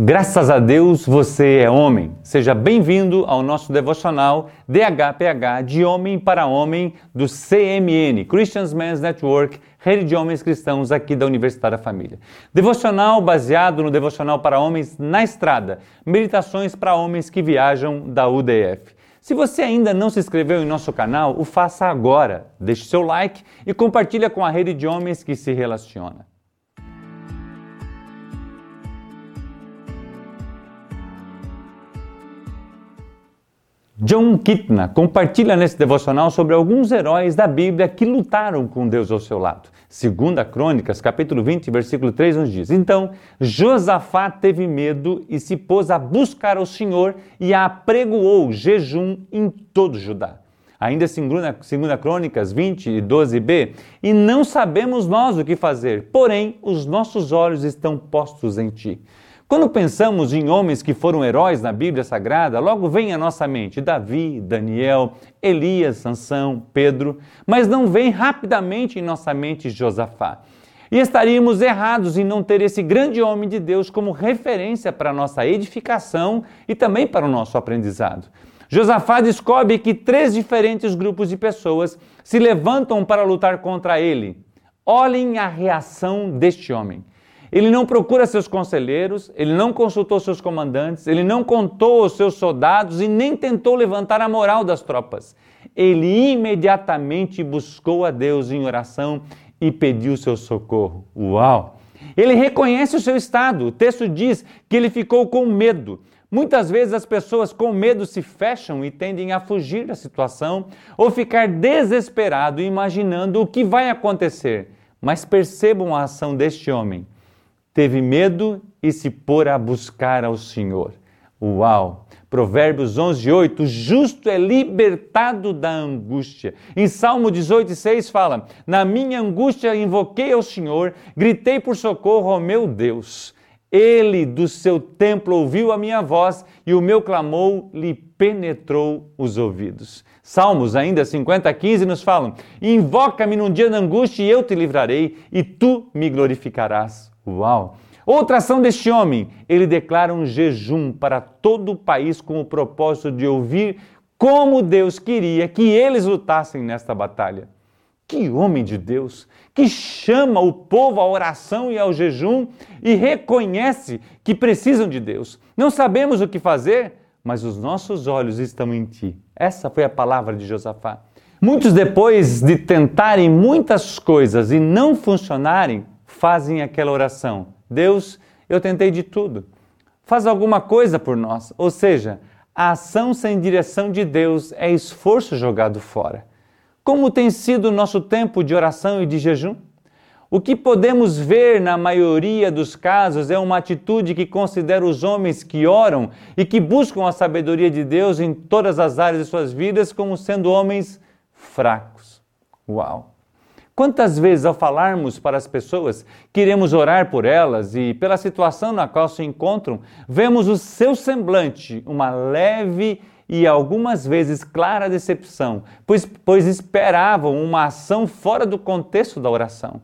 Graças a Deus você é homem. Seja bem-vindo ao nosso devocional DHPH de Homem para Homem do CMN, Christians Men's Network, rede de homens cristãos aqui da Universidade da Família. Devocional baseado no devocional para homens na estrada, meditações para homens que viajam da UDF. Se você ainda não se inscreveu em nosso canal, o faça agora. Deixe seu like e compartilhe com a rede de homens que se relaciona. John Kitna compartilha nesse devocional sobre alguns heróis da Bíblia que lutaram com Deus ao seu lado. Segunda Crônicas, capítulo 20, versículo 3 nos diz: Então Josafá teve medo e se pôs a buscar ao Senhor e apregoou jejum em todo Judá. Ainda segunda, segunda Crônicas 20, 12b, e não sabemos nós o que fazer, porém os nossos olhos estão postos em ti. Quando pensamos em homens que foram heróis na Bíblia Sagrada, logo vem à nossa mente Davi, Daniel, Elias, Sansão, Pedro, mas não vem rapidamente em nossa mente Josafá. E estaríamos errados em não ter esse grande homem de Deus como referência para a nossa edificação e também para o nosso aprendizado. Josafá descobre que três diferentes grupos de pessoas se levantam para lutar contra ele. Olhem a reação deste homem. Ele não procura seus conselheiros, ele não consultou seus comandantes, ele não contou aos seus soldados e nem tentou levantar a moral das tropas. Ele imediatamente buscou a Deus em oração e pediu seu socorro. Uau! Ele reconhece o seu estado. O texto diz que ele ficou com medo. Muitas vezes as pessoas com medo se fecham e tendem a fugir da situação ou ficar desesperado imaginando o que vai acontecer. Mas percebam a ação deste homem teve medo e se pôr a buscar ao Senhor. Uau! Provérbios 11, 8, o justo é libertado da angústia. Em Salmo 18, 6 fala, na minha angústia invoquei ao Senhor, gritei por socorro ao meu Deus. Ele do seu templo ouviu a minha voz e o meu clamor lhe penetrou os ouvidos. Salmos ainda 50, 15 nos falam, invoca-me num dia de angústia e eu te livrarei e tu me glorificarás. Uau! Outra ação deste homem, ele declara um jejum para todo o país com o propósito de ouvir como Deus queria que eles lutassem nesta batalha. Que homem de Deus, que chama o povo à oração e ao jejum e reconhece que precisam de Deus. Não sabemos o que fazer, mas os nossos olhos estão em ti. Essa foi a palavra de Josafá. Muitos, depois de tentarem muitas coisas e não funcionarem, fazem aquela oração: Deus, eu tentei de tudo, faz alguma coisa por nós. Ou seja, a ação sem direção de Deus é esforço jogado fora. Como tem sido o nosso tempo de oração e de jejum? O que podemos ver na maioria dos casos é uma atitude que considera os homens que oram e que buscam a sabedoria de Deus em todas as áreas de suas vidas como sendo homens fracos. Uau! Quantas vezes, ao falarmos para as pessoas que iremos orar por elas e pela situação na qual se encontram, vemos o seu semblante, uma leve e algumas vezes clara decepção, pois, pois esperavam uma ação fora do contexto da oração.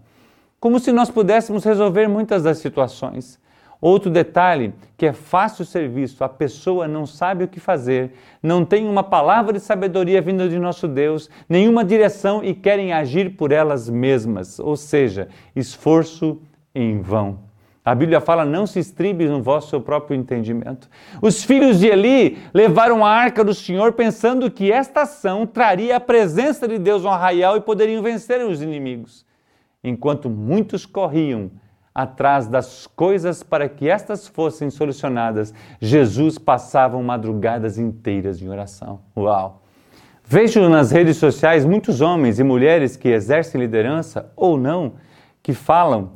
Como se nós pudéssemos resolver muitas das situações. Outro detalhe que é fácil ser visto: a pessoa não sabe o que fazer, não tem uma palavra de sabedoria vinda de nosso Deus, nenhuma direção e querem agir por elas mesmas, ou seja, esforço em vão. A Bíblia fala: não se estribe no vosso próprio entendimento. Os filhos de Eli levaram a arca do Senhor pensando que esta ação traria a presença de Deus no arraial e poderiam vencer os inimigos. Enquanto muitos corriam atrás das coisas para que estas fossem solucionadas, Jesus passava madrugadas inteiras em oração. Uau! Vejo nas redes sociais muitos homens e mulheres que exercem liderança ou não, que falam: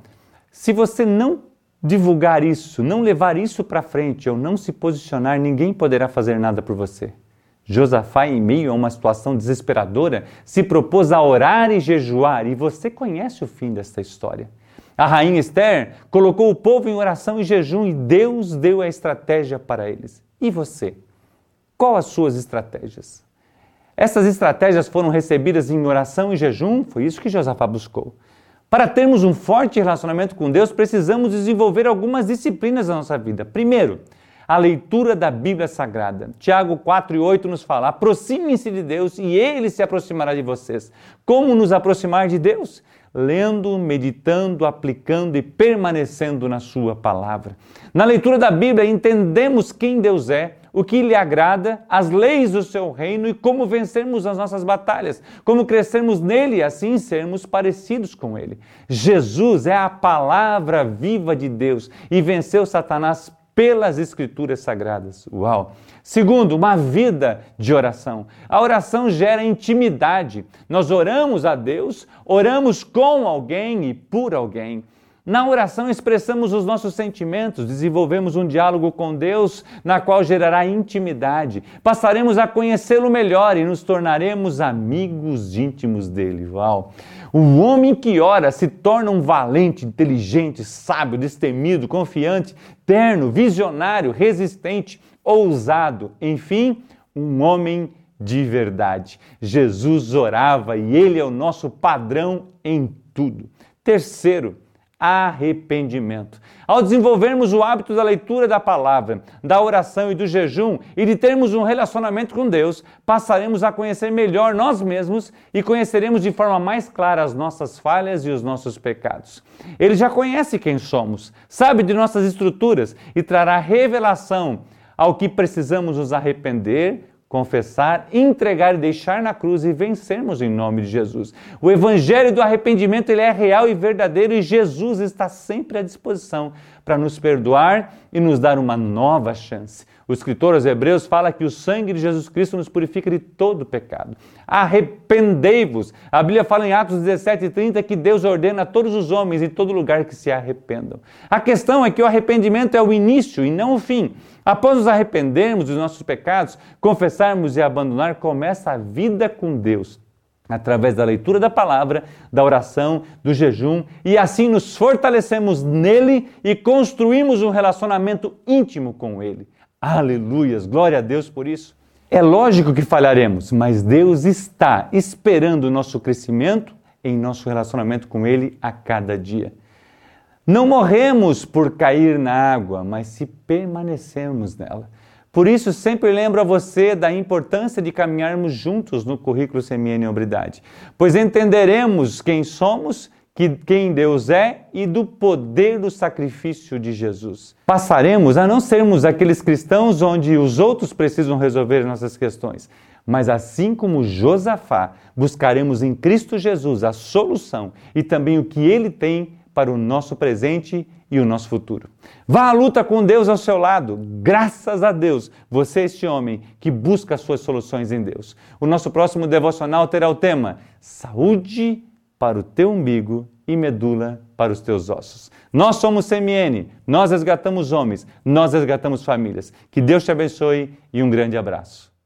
se você não divulgar isso, não levar isso para frente ou não se posicionar, ninguém poderá fazer nada por você. Josafá, em meio a uma situação desesperadora, se propôs a orar e jejuar, e você conhece o fim desta história. A rainha Esther colocou o povo em oração e jejum e Deus deu a estratégia para eles. E você? Qual as suas estratégias? Essas estratégias foram recebidas em oração e jejum? Foi isso que Josafá buscou. Para termos um forte relacionamento com Deus, precisamos desenvolver algumas disciplinas na nossa vida. Primeiro, a leitura da Bíblia Sagrada. Tiago 4 e 8 nos fala: aproximem-se de Deus e ele se aproximará de vocês. Como nos aproximar de Deus? Lendo, meditando, aplicando e permanecendo na Sua palavra. Na leitura da Bíblia, entendemos quem Deus é, o que lhe agrada, as leis do seu reino e como vencermos as nossas batalhas, como crescermos nele e assim sermos parecidos com ele. Jesus é a palavra viva de Deus e venceu Satanás pelas escrituras sagradas. Uau! Segundo, uma vida de oração. A oração gera intimidade. Nós oramos a Deus, oramos com alguém e por alguém. Na oração expressamos os nossos sentimentos, desenvolvemos um diálogo com Deus, na qual gerará intimidade. Passaremos a conhecê-lo melhor e nos tornaremos amigos íntimos dele. Uau! O homem que ora se torna um valente, inteligente, sábio, destemido, confiante, terno, visionário, resistente, ousado, enfim, um homem de verdade. Jesus orava e ele é o nosso padrão em tudo. Terceiro, arrependimento. Ao desenvolvermos o hábito da leitura da palavra, da oração e do jejum e de termos um relacionamento com Deus, passaremos a conhecer melhor nós mesmos e conheceremos de forma mais clara as nossas falhas e os nossos pecados. Ele já conhece quem somos, sabe de nossas estruturas e trará revelação ao que precisamos nos arrepender, confessar, entregar e deixar na cruz e vencermos em nome de Jesus. O evangelho do arrependimento ele é real e verdadeiro e Jesus está sempre à disposição para nos perdoar e nos dar uma nova chance. O escritor aos Hebreus fala que o sangue de Jesus Cristo nos purifica de todo pecado. Arrependei-vos. A Bíblia fala em Atos 17 e 30 que Deus ordena a todos os homens em todo lugar que se arrependam. A questão é que o arrependimento é o início e não o fim. Após nos arrependermos dos nossos pecados, confessarmos e abandonar, começa a vida com Deus através da leitura da palavra, da oração, do jejum, e assim nos fortalecemos nele e construímos um relacionamento íntimo com ele. Aleluias, glória a Deus por isso. É lógico que falharemos, mas Deus está esperando o nosso crescimento em nosso relacionamento com Ele a cada dia. Não morremos por cair na água, mas se permanecermos nela. Por isso, sempre lembro a você da importância de caminharmos juntos no currículo CMN Obridade, pois entenderemos quem somos que quem Deus é e do poder do sacrifício de Jesus. Passaremos a não sermos aqueles cristãos onde os outros precisam resolver nossas questões, mas assim como Josafá, buscaremos em Cristo Jesus a solução e também o que ele tem para o nosso presente e o nosso futuro. Vá à luta com Deus ao seu lado. Graças a Deus, você é este homem que busca as suas soluções em Deus. O nosso próximo devocional terá o tema Saúde para o teu umbigo e medula para os teus ossos. Nós somos CMN, nós resgatamos homens, nós resgatamos famílias. Que Deus te abençoe e um grande abraço.